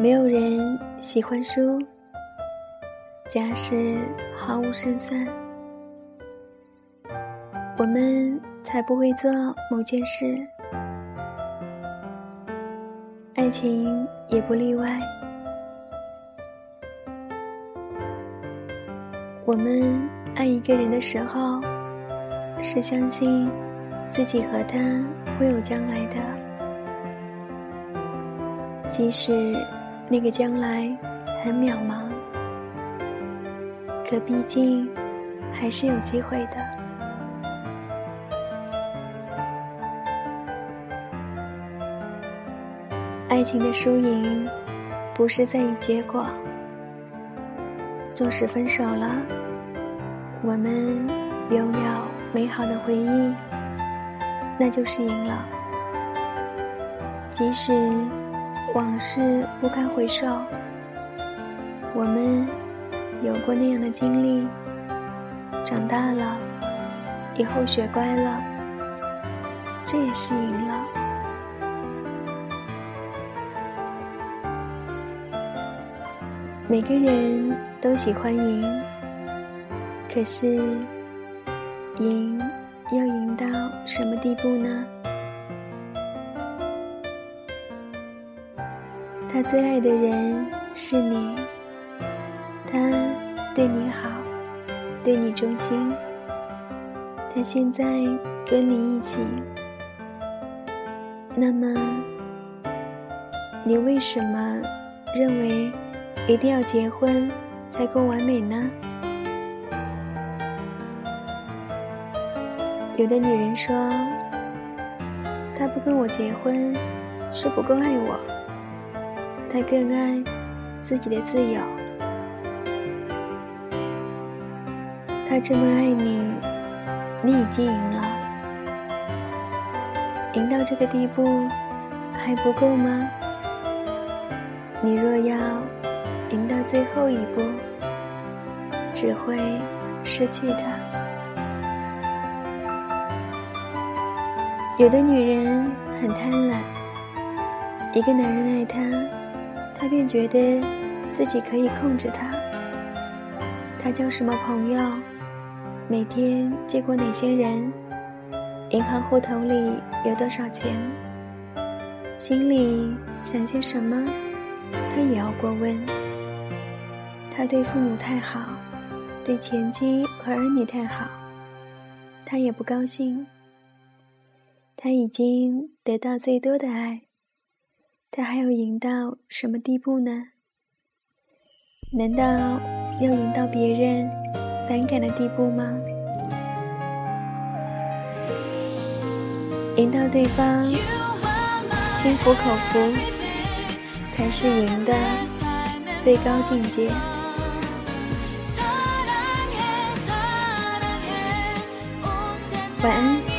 没有人喜欢输，假使毫无胜算，我们才不会做某件事。爱情也不例外。我们爱一个人的时候，是相信自己和他会有将来的，即使。那个将来很渺茫，可毕竟还是有机会的。爱情的输赢不是在于结果，纵使分手了，我们拥有美好的回忆，那就是赢了。即使。往事不堪回首，我们有过那样的经历。长大了，以后学乖了，这也是赢了。每个人都喜欢赢，可是赢要赢到什么地步呢？他最爱的人是你，他对你好，对你忠心。他现在跟你一起，那么你为什么认为一定要结婚才够完美呢？有的女人说，他不跟我结婚是不够爱我。他更爱自己的自由。他这么爱你，你已经赢了。赢到这个地步还不够吗？你若要赢到最后一步，只会失去他。有的女人很贪婪，一个男人爱她。他便觉得自己可以控制他，他交什么朋友，每天见过哪些人，银行户头里有多少钱，心里想些什么，他也要过问。他对父母太好，对前妻和儿女太好，他也不高兴。他已经得到最多的爱。他还要赢到什么地步呢？难道要赢到别人反感的地步吗？赢到对方心服口服，才是赢的最高境界。晚安。